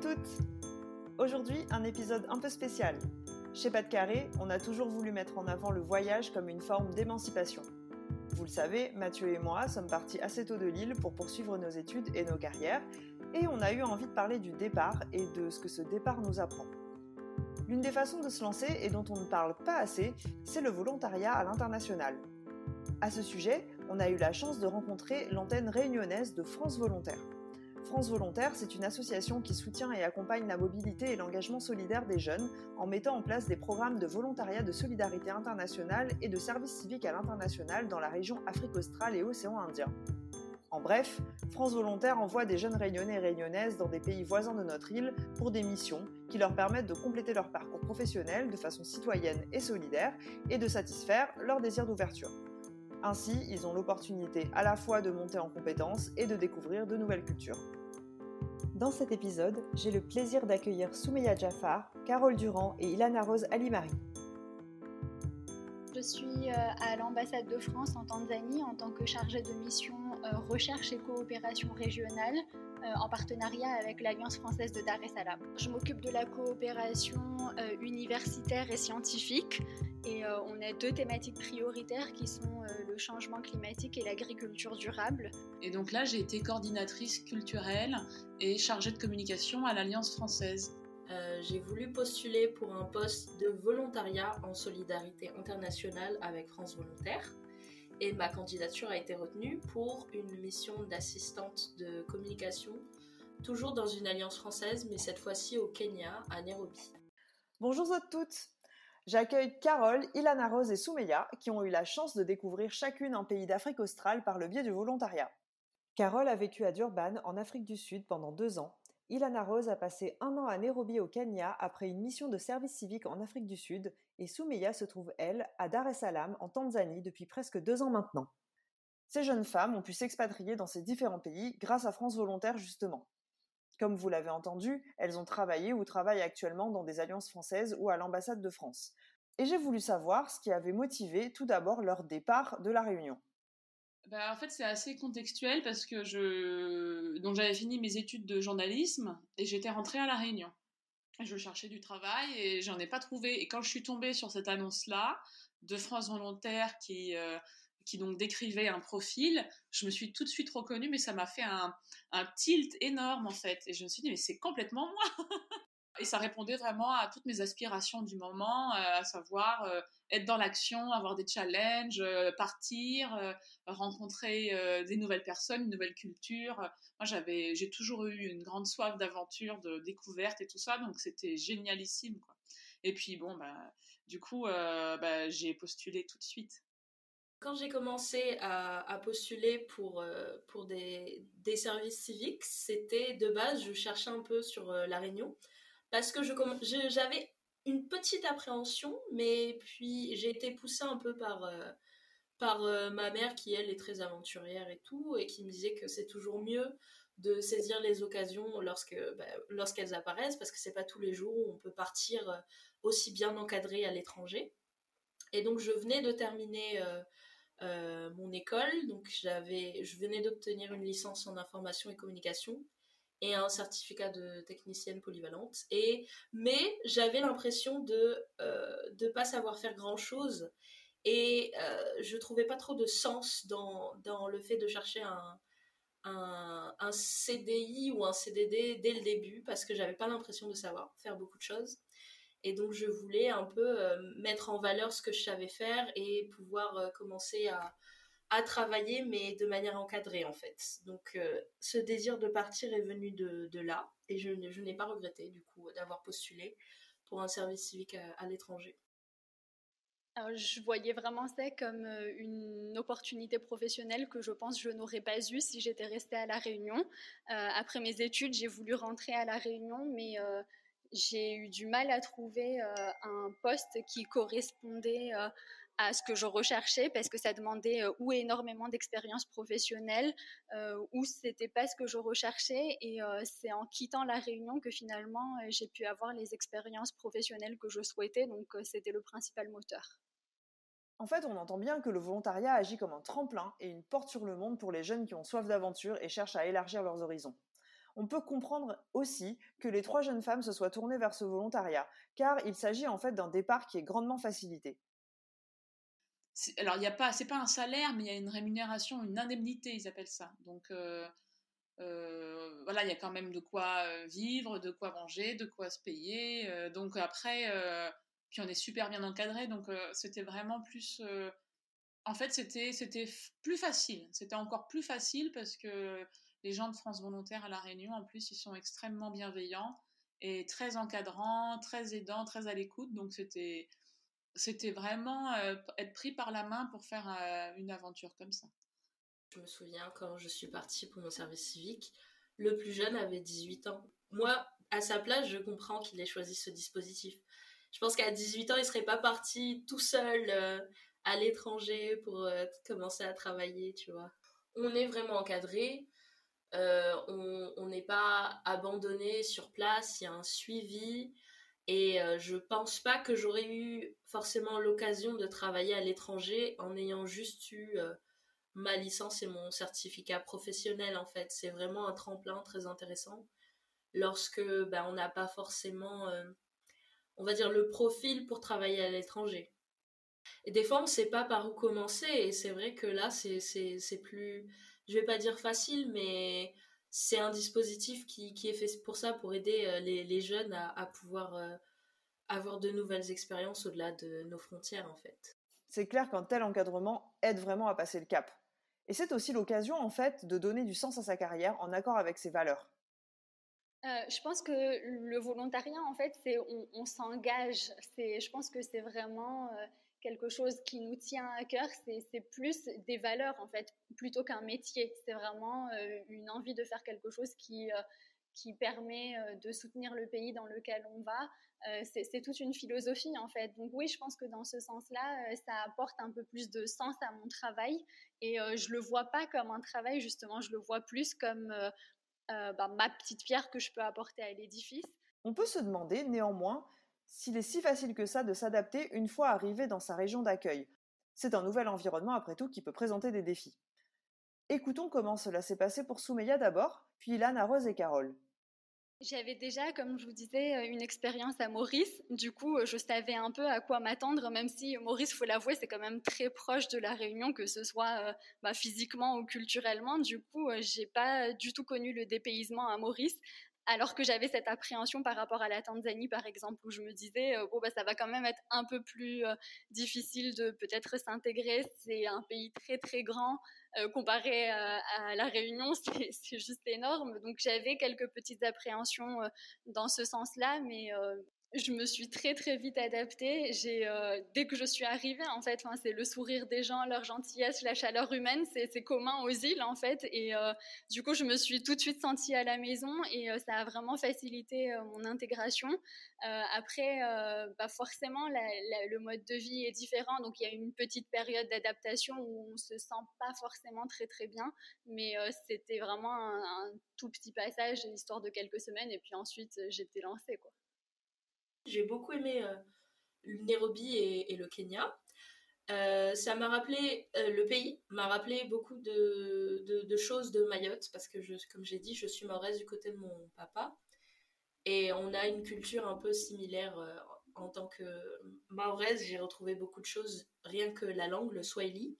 Toutes Aujourd'hui, un épisode un peu spécial. Chez Pas de Carré, on a toujours voulu mettre en avant le voyage comme une forme d'émancipation. Vous le savez, Mathieu et moi sommes partis assez tôt de Lille pour poursuivre nos études et nos carrières, et on a eu envie de parler du départ et de ce que ce départ nous apprend. L'une des façons de se lancer et dont on ne parle pas assez, c'est le volontariat à l'international. À ce sujet, on a eu la chance de rencontrer l'antenne réunionnaise de France Volontaire. France Volontaire, c'est une association qui soutient et accompagne la mobilité et l'engagement solidaire des jeunes en mettant en place des programmes de volontariat de solidarité internationale et de service civique à l'international dans la région Afrique australe et océan Indien. En bref, France Volontaire envoie des jeunes réunionnais et réunionnaises dans des pays voisins de notre île pour des missions qui leur permettent de compléter leur parcours professionnel de façon citoyenne et solidaire et de satisfaire leur désir d'ouverture. Ainsi, ils ont l'opportunité à la fois de monter en compétences et de découvrir de nouvelles cultures. Dans cet épisode, j'ai le plaisir d'accueillir Soumeya Jafar, Carole Durand et Ilana Rose Alimari. Je suis à l'ambassade de France en Tanzanie en tant que chargée de mission recherche et coopération régionale en partenariat avec l'Alliance française de Dar es Salaam. Je m'occupe de la coopération universitaire et scientifique et on a deux thématiques prioritaires qui sont le changement climatique et l'agriculture durable. Et donc là, j'ai été coordinatrice culturelle et chargée de communication à l'Alliance française. Euh, j'ai voulu postuler pour un poste de volontariat en solidarité internationale avec France Volontaire et ma candidature a été retenue pour une mission d'assistante de communication, toujours dans une alliance française, mais cette fois-ci au Kenya, à Nairobi. Bonjour à toutes J'accueille Carole, Ilana Rose et Soumeya qui ont eu la chance de découvrir chacune un pays d'Afrique australe par le biais du volontariat. Carole a vécu à Durban, en Afrique du Sud, pendant deux ans Ilana Rose a passé un an à Nairobi au Kenya après une mission de service civique en Afrique du Sud et Soumeya se trouve, elle, à Dar es Salaam en Tanzanie depuis presque deux ans maintenant. Ces jeunes femmes ont pu s'expatrier dans ces différents pays grâce à France Volontaire justement. Comme vous l'avez entendu, elles ont travaillé ou travaillent actuellement dans des alliances françaises ou à l'ambassade de France. Et j'ai voulu savoir ce qui avait motivé tout d'abord leur départ de la Réunion. Bah, en fait, c'est assez contextuel parce que je donc j'avais fini mes études de journalisme et j'étais rentrée à la Réunion. Je cherchais du travail et j'en ai pas trouvé. Et quand je suis tombée sur cette annonce-là de France Volontaire qui euh, qui donc décrivait un profil, je me suis tout de suite reconnue, mais ça m'a fait un, un tilt énorme en fait. Et je me suis dit mais c'est complètement moi. Et ça répondait vraiment à toutes mes aspirations du moment, euh, à savoir euh, être dans l'action, avoir des challenges, euh, partir, rencontrer des nouvelles personnes, une nouvelle culture. Moi, j'avais, j'ai toujours eu une grande soif d'aventure, de découverte et tout ça, donc c'était génialissime. Et puis bon, bah, du coup, bah, j'ai postulé tout de suite. Quand j'ai commencé à, postuler pour, pour des services civiques, c'était de base, je cherchais un peu sur La Réunion parce que j'avais une petite appréhension, mais puis j'ai été poussée un peu par euh, euh, ma mère qui elle est très aventurière et tout et qui me disait que c'est toujours mieux de saisir les occasions bah, lorsqu'elles apparaissent parce que c'est pas tous les jours où on peut partir euh, aussi bien encadré à l'étranger. Et donc je venais de terminer mon école, donc je venais d'obtenir une licence en information et communication et un certificat de technicienne polyvalente. Et mais j'avais l'impression de euh, pas savoir faire grand chose et euh, je trouvais pas trop de sens dans dans le fait de chercher un un, un CDI ou un CDD dès le début parce que j'avais pas l'impression de savoir faire beaucoup de choses. Et donc je voulais un peu euh, mettre en valeur ce que je savais faire et pouvoir euh, commencer à, à travailler, mais de manière encadrée en fait. Donc euh, ce désir de partir est venu de, là, et je, n'ai pas regretté du coup d'avoir postulé pour un service civique à, à l'étranger. je voyais vraiment ça comme une opportunité professionnelle que je pense je n'aurais pas eue si j'étais restée à La Réunion. après mes études, j'ai voulu rentrer à La Réunion, mais j'ai eu du mal à trouver un poste qui correspondait à ce que je recherchais parce que ça demandait euh, ou énormément d'expérience professionnelle euh, ou c'était pas ce que je recherchais et euh, c'est en quittant la réunion que finalement j'ai pu avoir les expériences professionnelles que je souhaitais donc c'était le principal moteur. En fait, on entend bien que le volontariat agit comme un tremplin et une porte sur le monde pour les jeunes qui ont soif d'aventure et cherchent à élargir leurs horizons. On peut comprendre aussi que les trois jeunes femmes se soient tournées vers ce volontariat, car il s'agit en fait d'un départ qui est grandement facilité alors il y a pas c'est pas un salaire mais il y a une rémunération une indemnité ils appellent ça. Donc euh, euh, voilà il y a quand même de quoi euh, vivre de quoi manger de quoi se payer donc après puis on est super bien encadré donc c'était vraiment plus en fait c'était c'était plus facile. C'était encore plus facile parce que les gens de France Volontaire à la Réunion en plus ils sont extrêmement bienveillants et très encadrants très aidants très à l'écoute donc c'était c'était vraiment euh, être pris par la main pour faire euh, une aventure comme ça. Je me souviens quand je suis partie pour mon service civique, le plus jeune avait 18 ans. Moi, à sa place, je comprends qu'il ait choisi ce dispositif. Je pense qu'à 18 ans, il serait pas parti tout seul euh, à l'étranger pour commencer à travailler, tu vois. On est vraiment encadré, on n'est pas abandonné sur place, il y a un suivi. Et euh, je pense pas que j'aurais eu forcément l'occasion de travailler à l'étranger en ayant juste eu euh, ma licence et mon certificat professionnel en fait. C'est vraiment un tremplin très intéressant lorsque ben, on n'a pas forcément, euh, on va dire, le profil pour travailler à l'étranger. Et des fois, on ne sait pas par où commencer et c'est vrai que là, c'est plus, je vais pas dire facile, mais c'est un dispositif qui, est fait pour ça, pour aider euh, les, jeunes à, pouvoir euh, avoir de nouvelles expériences au-delà de nos frontières, en fait. C'est clair qu'un tel encadrement aide vraiment à passer le cap. Et c'est aussi l'occasion, en fait, de donner du sens à sa carrière en accord avec ses valeurs. Euh, je pense que le volontariat, en fait, c'est on, s'engage. je pense que c'est vraiment quelque chose qui nous tient à cœur, c'est plus des valeurs en fait, plutôt qu'un métier. C'est vraiment euh, une envie de faire quelque chose qui, euh, permet euh, de soutenir le pays dans lequel on va. c'est toute une philosophie en fait. Donc oui, je pense que dans ce sens-là, ça apporte un peu plus de sens à mon travail et je le vois pas comme un travail justement, je le vois plus comme bah, ma petite pierre que je peux apporter à l'édifice. On peut se demander néanmoins s'il est si facile que ça de s'adapter une fois arrivé dans sa région d'accueil. C'est un nouvel environnement après tout qui peut présenter des défis. Écoutons comment cela s'est passé pour Soumeya d'abord, puis Ilana, Rose et Carole. J'avais déjà, comme je vous disais, euh, une expérience à Maurice. Du coup, euh, je savais un peu à quoi m'attendre, même si Maurice, faut l'avouer, c'est quand même très proche de la Réunion, que ce soit euh, bah, physiquement ou culturellement. Du coup, j'ai pas du tout connu le dépaysement à Maurice alors que j'avais cette appréhension par rapport à la Tanzanie, par exemple, où je me disais, euh, bon, bah, ça va quand même être un peu plus euh, difficile de peut-être s'intégrer. C'est un pays très, très grand. Euh, comparé à, la Réunion, c'est juste énorme. Donc j'avais quelques petites appréhensions dans ce sens-là, mais je me suis très très vite adaptée. Euh, dès que je suis arrivée, en fait, c'est le sourire des gens, leur gentillesse, la chaleur humaine, c'est commun aux îles en fait. Et euh, du coup, je me suis tout de suite sentie à la maison et euh, ça a vraiment facilité mon intégration. après, bah forcément, le mode de vie est différent, donc il y a une petite période d'adaptation où on se sent pas forcément très très bien, mais c'était vraiment un, un, tout petit passage, histoire de quelques semaines, et puis ensuite j'étais lancée quoi. J'ai beaucoup aimé euh, Nairobi et, le Kenya. Euh, ça m'a rappelé, euh, le pays m'a rappelé beaucoup de, choses de Mayotte, parce que, comme j'ai dit, je suis mahoraise du côté de mon papa. Et on a une culture un peu similaire. en tant que mahoraise, j'ai retrouvé beaucoup de choses, rien que la langue, le swahili.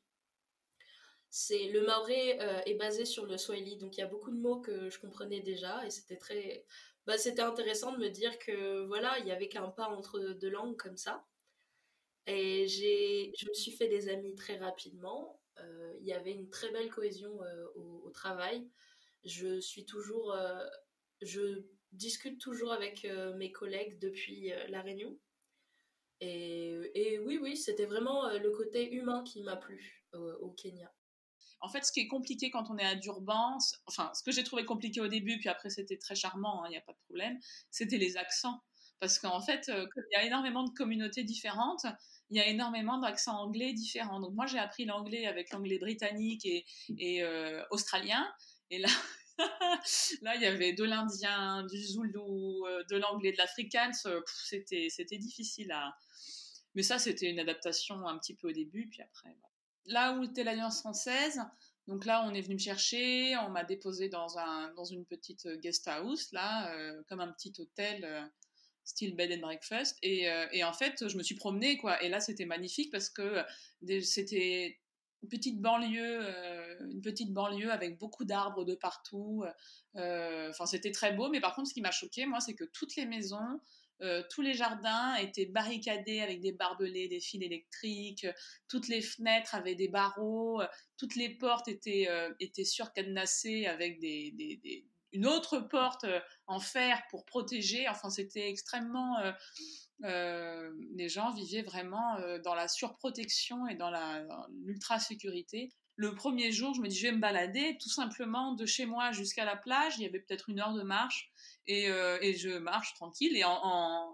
C'est, le maoré est basé sur le swahili, donc il y a beaucoup de mots que je comprenais déjà, et c'était très bah, c'était intéressant de me dire que voilà, il y avait qu'un pas entre deux langues comme ça. Et je me suis fait des amis très rapidement. Euh, il y avait une très belle cohésion euh, au, travail. Je suis toujours, euh, je discute toujours avec mes collègues depuis la Réunion. Et, oui, oui, c'était vraiment le côté humain qui m'a plu au Kenya. En fait, ce qui est compliqué quand on est à Durban, enfin, ce que j'ai trouvé compliqué au début, puis après c'était très charmant, il hein, n'y a pas de problème, c'était les accents. Parce qu'en fait, il y a énormément de communautés différentes, il y a énormément d'accents anglais différents. Donc moi, j'ai appris l'anglais avec l'anglais britannique et, et australien. Et là, là, il y avait de l'indien, du zoulou, euh, de l'anglais, de l'afrikaans. Euh, c'était, c'était difficile à. Mais ça, c'était une adaptation un petit peu au début, puis après. Là où était l'Alliance française, donc là, on est venu me chercher, on m'a déposé dans, un, dans une petite guest house, là, euh, comme un petit hôtel, style bed and breakfast. Et, en fait, je me suis promenée, quoi. Et là, c'était magnifique parce que c'était une petite banlieue, euh, une petite banlieue avec beaucoup d'arbres de partout. Euh, enfin, c'était très beau, mais par contre, ce qui m'a choqué, moi, c'est que toutes les maisons, euh, tous les jardins étaient barricadés avec des barbelés, des fils électriques. Toutes les fenêtres avaient des barreaux. Toutes les portes étaient étaient surcadenassées avec des, des, une autre porte en fer pour protéger. Enfin, c'était extrêmement euh, les gens vivaient vraiment euh, dans la surprotection et dans l'ultra-sécurité. Le premier jour, je me dis, je vais me balader tout simplement de chez moi jusqu'à la plage. Il y avait peut-être une heure de marche. Et, euh, je marche tranquille et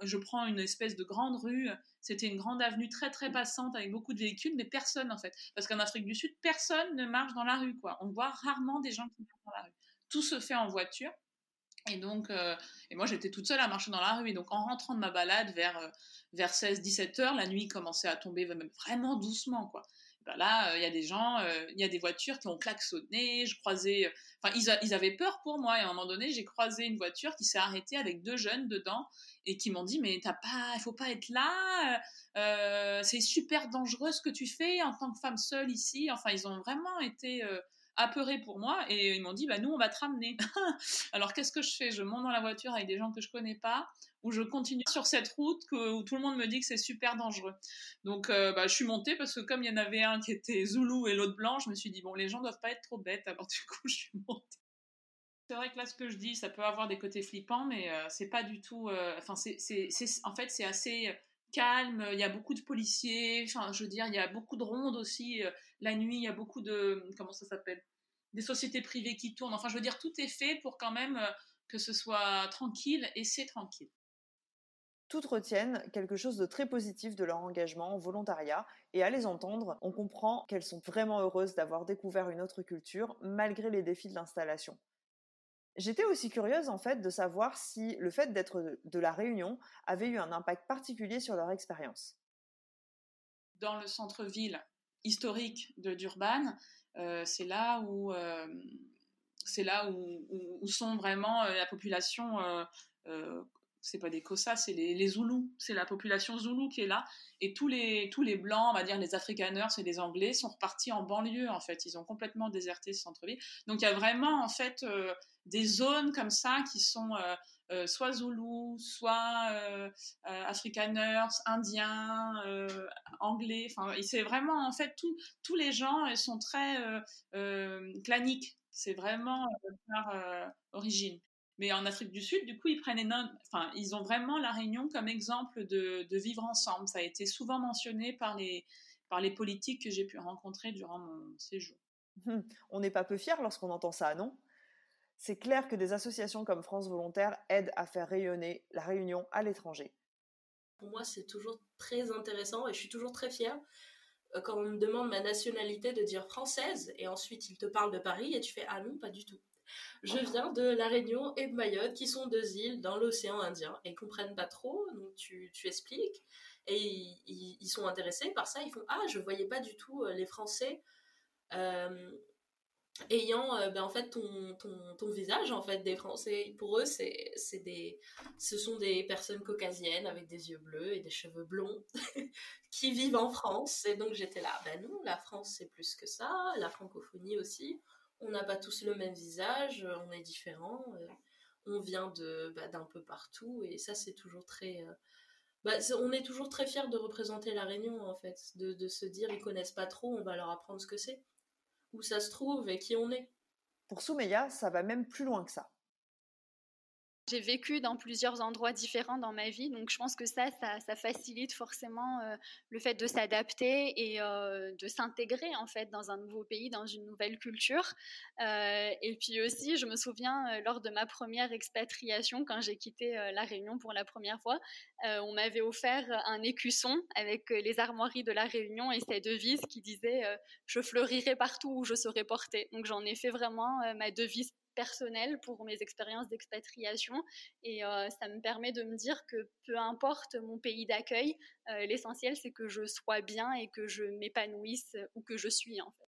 je prends une espèce de grande rue. C'était une grande avenue très très passante avec beaucoup de véhicules, mais personne en fait. Parce qu'en Afrique du Sud, personne ne marche dans la rue. quoi. On voit rarement des gens qui marchent dans la rue. Tout se fait en voiture. Et donc, euh, et moi j'étais toute seule à marcher dans la rue. Et donc en rentrant de ma balade vers, euh, vers 16-17 heures, la nuit commençait à tomber vraiment doucement, quoi. Ben là, euh, il y a des gens, il y a des voitures qui ont klaxonné. Je croisais, enfin ils, ils, avaient peur pour moi. Et à un moment donné, j'ai croisé une voiture qui s'est arrêtée avec deux jeunes dedans et qui m'ont dit mais t'as pas, il faut pas être là. c'est super dangereux ce que tu fais en tant que femme seule ici. Enfin, ils ont vraiment été apeurés pour moi et ils m'ont dit bah nous on va te ramener. Alors qu'est-ce que je fais? Je monte dans la voiture avec des gens que je connais pas ou je continue sur cette route où tout le monde me dit que c'est super dangereux. Donc euh, bah, je suis montée parce que comme il y en avait un qui était zoulou et l'autre blanc, je me suis dit bon les gens doivent pas être trop bêtes. Alors du coup je suis montée. C'est vrai que là, ce que je dis, ça peut avoir des côtés flippants, mais euh, c'est pas du tout. Euh, enfin, c'est, en fait, c'est assez calme. Il y a beaucoup de policiers. Enfin, je veux dire, il y a beaucoup de rondes aussi. La nuit, il y a beaucoup de. Comment ça s'appelle Des sociétés privées qui tournent. Enfin, je veux dire, tout est fait pour quand même euh, que ce soit tranquille et c'est tranquille. Toutes retiennent quelque chose de très positif de leur engagement en volontariat et à les entendre, on comprend qu'elles sont vraiment heureuses d'avoir découvert une autre culture malgré les défis de l'installation. J'étais aussi curieuse en fait de savoir si le fait d'être de la Réunion avait eu un impact particulier sur leur expérience. Dans le centre-ville, historique de Durban, euh, c'est là où euh, sont vraiment euh, la population. C'est pas des Kossas, c'est les, Zoulous, c'est la population Zoulou qui est là. Et tous les, tous les blancs, on va dire les Afrikaners et les Anglais, sont repartis en banlieue en fait. Ils ont complètement déserté ce centre-ville. Donc il y a vraiment en fait des zones comme ça qui sont euh, soit Zoulou, soit euh, euh, Afrikaners, Indiens, Anglais. Enfin, c'est vraiment en fait tous les gens sont très claniques. C'est vraiment leur origine. Mais en Afrique du Sud, du coup, ils prennent enfin, ils ont vraiment la Réunion comme exemple de, de, vivre ensemble. Ça a été souvent mentionné par les, par les politiques que j'ai pu rencontrer durant mon séjour. Hum, on n'est pas peu fiers lorsqu'on entend ça, non? C'est clair que des associations comme France Volontaire aident à faire rayonner la Réunion à l'étranger. Pour moi, c'est toujours très intéressant et je suis toujours très fière euh, quand on me demande ma nationalité de dire française et ensuite il te parle de Paris et tu fais ah non, pas du tout. Je viens de La Réunion et de Mayotte qui sont deux îles dans l'océan Indien et comprennent pas trop, donc tu, expliques et ils, sont intéressés par ça. Ils font ah, je voyais pas du tout euh, les Français. Euh, ayant euh, ben, en fait ton, ton, ton, visage en fait des Français pour eux des ce sont des personnes caucasiennes avec des yeux bleus et des cheveux blonds qui vivent en France et donc j'étais là ben non la France c'est plus que ça la francophonie aussi on n'a pas tous le même visage on est différents euh, on vient de bah, d'un peu partout et ça c'est toujours très euh, bah, on est toujours très fiers de représenter la Réunion en fait de, de se dire ils connaissent pas trop on va leur apprendre ce que c'est où ça se trouve et qui on est. Pour Soumeya, ça va même plus loin que ça. J'ai vécu dans plusieurs endroits différents dans ma vie, donc je pense que ça, ça, facilite forcément euh, le fait de s'adapter et euh, de s'intégrer en fait dans un nouveau pays, dans une nouvelle culture. Euh, et puis aussi, je me souviens lors de ma première expatriation, quand j'ai quitté la Réunion pour la première fois, on m'avait offert un écusson avec les armoiries de la Réunion et cette devise qui disait "Je fleurirai partout où je serai portée". Donc j'en ai fait vraiment ma devise personnel pour mes expériences d'expatriation et euh, ça me permet de me dire que peu importe mon pays d'accueil, euh, l'essentiel c'est que je sois bien et que je m'épanouisse où que je suis en fait.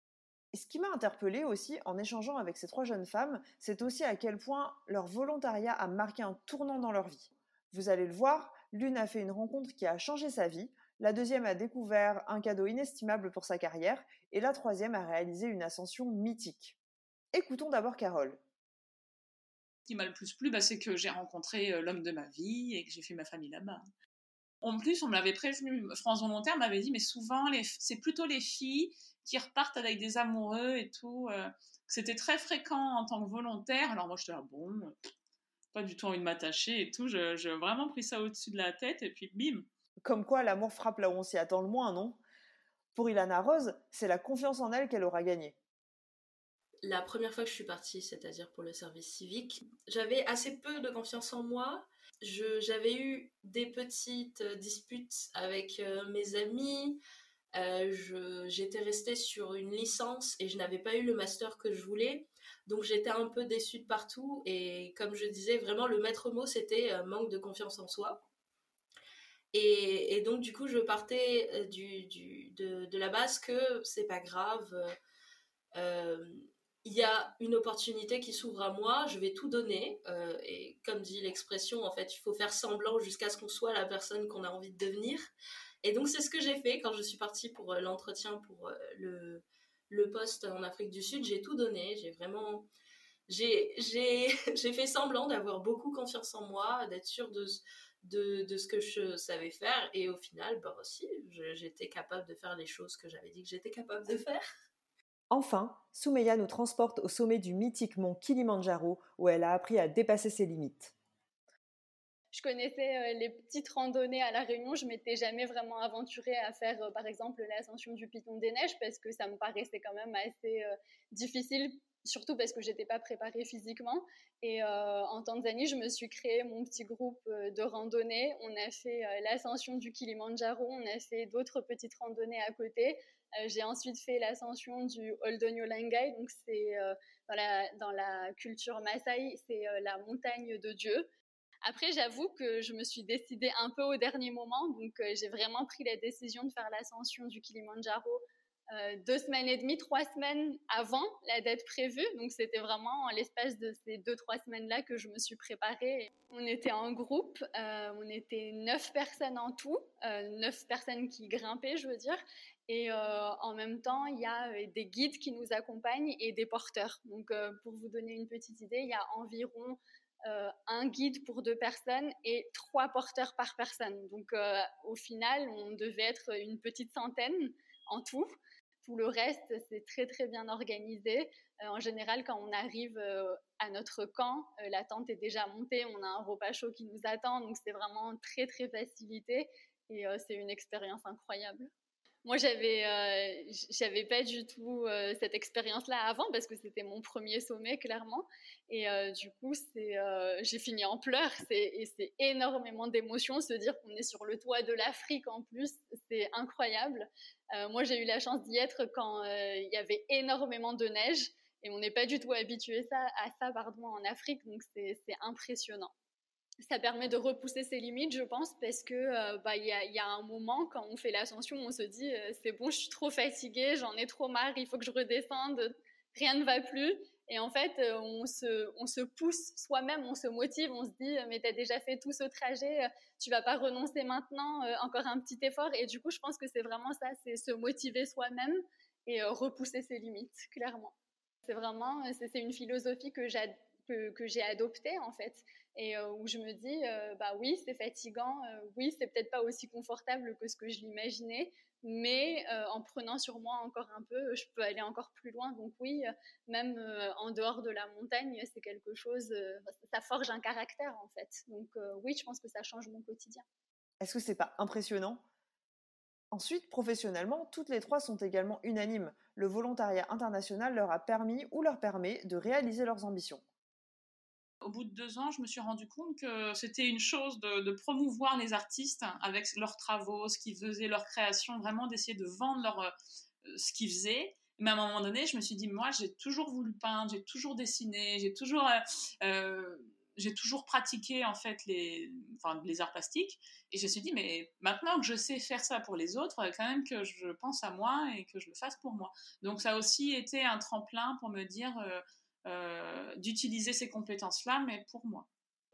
Et ce qui m'a interpellée aussi en échangeant avec ces trois jeunes femmes, c'est aussi à quel point leur volontariat a marqué un tournant dans leur vie. Vous allez le voir, l'une a fait une rencontre qui a changé sa vie, la deuxième a découvert un cadeau inestimable pour sa carrière, et la troisième a réalisé une ascension mythique. Écoutons d'abord Carole qui m'a le plus plu, bah, c'est que j'ai rencontré euh, l'homme de ma vie et que j'ai fait ma famille là-bas. En plus, on me l'avait prévenu, France Volontaire m'avait dit, mais souvent, c'est plutôt les filles qui repartent avec des amoureux et tout. Euh, c'était très fréquent en tant que volontaire. Alors moi, j'étais là, bon, pas du tout envie de m'attacher et tout. J'ai vraiment pris ça au-dessus de la tête et puis bim. Comme quoi, l'amour frappe là où on s'y attend le moins, non? Pour Ilana Rose, c'est la confiance en elle qu'elle aura gagnée la première fois que je suis partie, c'est-à-dire pour le service civique, j'avais assez peu de confiance en moi. J'avais eu des petites disputes avec euh, mes amis. Euh, j'étais restée sur une licence et je n'avais pas eu le master que je voulais. Donc j'étais un peu déçue de partout. Et comme je disais, vraiment le maître mot, c'était euh, manque de confiance en soi. Et, donc du coup, je partais de, la base que c'est pas grave il y a une opportunité qui s'ouvre à moi, je vais tout donner. Euh, et comme dit l'expression, en fait, il faut faire semblant jusqu'à ce qu'on soit la personne qu'on a envie de devenir. Et donc, c'est ce que j'ai fait quand je suis partie pour euh, l'entretien pour euh, le, poste en Afrique du Sud. J'ai tout donné. J'ai vraiment. J'ai fait semblant d'avoir beaucoup confiance en moi, d'être sûre de, de, de, ce que je savais faire. Et au final, bah aussi, j'étais capable de faire les choses que j'avais dit que j'étais capable de faire. Enfin, Soumeya nous transporte au sommet du mythique mont Kilimandjaro où elle a appris à dépasser ses limites. Je connaissais euh, les petites randonnées à La Réunion, je m'étais jamais vraiment aventurée à faire euh, par exemple l'ascension du Piton des Neiges parce que ça me paraissait quand même assez euh, difficile surtout parce que j'étais pas préparée physiquement. Et en Tanzanie, je me suis créé mon petit groupe de randonnée. On a fait l'ascension du Kilimandjaro, on a fait d'autres petites randonnées à côté. Euh, j'ai ensuite fait l'ascension du Oldonyo Langai, donc c'est euh, dans, la, dans la culture Maasai, c'est euh, la montagne de Dieu. Après, j'avoue que je me suis décidée un peu au dernier moment, donc j'ai vraiment pris la décision de faire l'ascension du Kilimanjaro deux semaines et demie, trois semaines avant la date prévue. Donc c'était vraiment l'espace de ces deux, trois semaines-là que je me suis préparée. On était en groupe, on était neuf personnes en tout, neuf personnes qui grimpaient, je veux dire. Et euh, en même temps, il y a euh, des guides qui nous accompagnent et des porteurs. Donc, euh, pour vous donner une petite idée, il y a environ un guide pour deux personnes et trois porteurs par personne. Donc, au final, on devait être une petite centaine en tout. Tout le reste, c'est très très bien organisé. en général, quand on arrive à notre camp, la tente est déjà montée, on a un repas chaud qui nous attend, donc c'est vraiment très très facilité et c'est une expérience incroyable. Moi, j'avais, euh, j'avais pas du tout euh, cette expérience-là avant parce que c'était mon premier sommet, clairement. Et euh, du coup, c'est, j'ai fini en pleurs. C'est, et c'est énormément d'émotions se dire qu'on est sur le toit de l'Afrique en plus. C'est incroyable. moi, j'ai eu la chance d'y être quand il y avait énormément de neige et on n'est pas du tout habitué ça, à ça pardon, en Afrique. Donc, c'est impressionnant ça permet de repousser ses limites, je pense, parce que euh, bah il y, a, un moment quand on fait l'ascension, on se dit euh, c'est bon, je suis trop fatiguée, j'en ai trop marre, il faut que je redescende, rien ne va plus. Et en fait, euh, on se, on se pousse soi-même, on se motive, on se dit mais tu as déjà fait tout ce trajet, tu vas pas renoncer maintenant, encore un petit effort. Et du coup, je pense que c'est vraiment ça, c'est se motiver soi-même et repousser ses limites, clairement. C'est vraiment, c'est une philosophie que j'adore que, j'ai adopté en fait. Et euh, où je me dis bah oui c'est fatigant oui c'est peut-être pas aussi confortable que ce que je l'imaginais mais en prenant sur moi encore un peu je peux aller encore plus loin. Donc oui même en dehors de la montagne c'est quelque chose ça forge un caractère en fait. Donc oui je pense que ça change mon quotidien. Est-ce que c'est pas impressionnant? Ensuite, professionnellement, toutes les trois sont également unanimes. Le volontariat international leur a permis ou leur permet de réaliser leurs ambitions. Au bout de deux ans, je me suis rendu compte que c'était une chose de, promouvoir les artistes avec leurs travaux, ce qu'ils faisaient, leur création, vraiment d'essayer de vendre euh, ce qu'ils faisaient. Mais à un moment donné, je me suis dit, moi, j'ai toujours voulu peindre, j'ai toujours dessiné, j'ai toujours euh, euh, toujours pratiqué en fait les, enfin, les arts plastiques et je me suis dit mais maintenant que je sais faire ça pour les autres, quand même que je pense à moi et que je le fasse pour moi. Donc ça a aussi été un tremplin pour me dire d'utiliser ces compétences-là, mais pour moi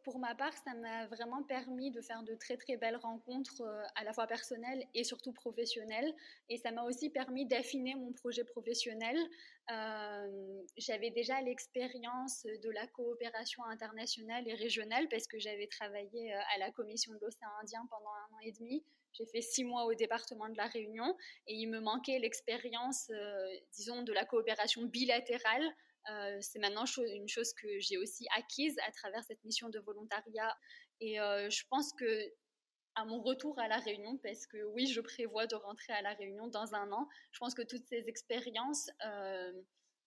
pour ma part, ça m'a vraiment permis de faire de très très belles rencontres euh, à la fois personnelles et surtout professionnelles. Et ça m'a aussi permis d'affiner mon projet professionnel. Euh, j'avais déjà l'expérience de la coopération internationale et régionale parce que j'avais travaillé euh, à la Commission de l'océan Indien pendant un an et demi. J'ai fait six mois au département de la Réunion et il me manquait l'expérience, disons, de la coopération bilatérale euh, c'est maintenant une chose que j'ai aussi acquise à travers cette mission de volontariat. Et euh, je pense que à mon retour à la Réunion, parce que oui, je prévois de rentrer à la Réunion dans un an, je pense que toutes ces expériences euh,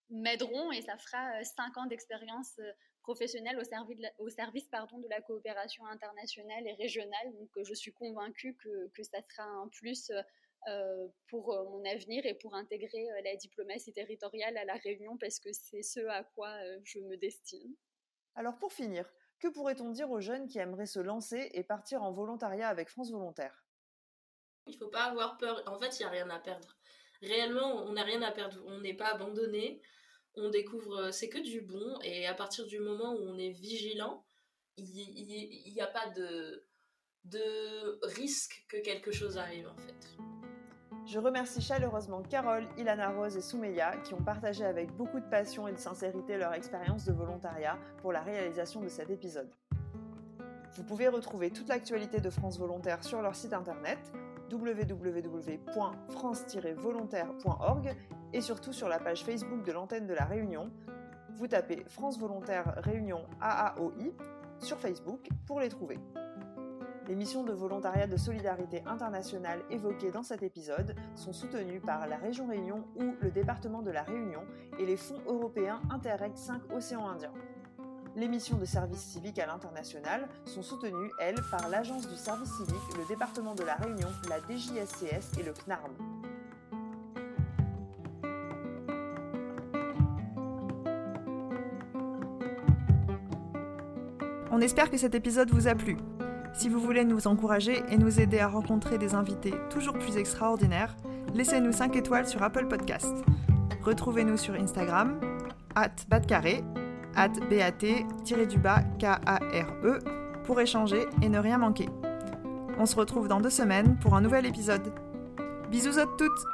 m'aideront et ça fera cinq ans d'expérience professionnelle au service, de la, coopération internationale et régionale. Donc je suis convaincue que, que ça sera un plus pour euh, mon avenir et pour intégrer euh, la diplomatie territoriale à la Réunion parce que c'est ce à quoi je me destine. Alors pour finir, que pourrait-on dire aux jeunes qui aimeraient se lancer et partir en volontariat avec France Volontaire Il ne faut pas avoir peur. En fait, il n'y a rien à perdre. Réellement, on n'a rien à perdre. On n'est pas abandonné. On découvre, c'est que du bon. Et à partir du moment où on est vigilant, il n'y a pas de, de risque que quelque chose arrive en fait. Je remercie chaleureusement Carole, Ilana Rose et Soumeya qui ont partagé avec beaucoup de passion et de sincérité leur expérience de volontariat pour la réalisation de cet épisode. Vous pouvez retrouver toute l'actualité de France Volontaire sur leur site internet www.france-volontaire.org et surtout sur la page Facebook de l'antenne de la Réunion. Vous tapez France Volontaire Réunion AAOI sur Facebook pour les trouver. Les missions de volontariat de solidarité internationale évoquées dans cet épisode sont soutenues par la région Réunion ou le département de la Réunion et les fonds européens Interreg 5 Océan Indien. Les missions de service civique à l'international sont soutenues, elles, par l'Agence du service civique, le département de la Réunion, la DJSCS et le CNARM. On espère que cet épisode vous a plu. Si vous voulez nous encourager et nous aider à rencontrer des invités toujours plus extraordinaires, laissez-nous 5 étoiles sur Apple Podcast. Retrouvez-nous sur Instagram, at batcarré, at bat-k-a-r-e, pour échanger et ne rien manquer. On se retrouve dans deux semaines pour un nouvel épisode. Bisous à toutes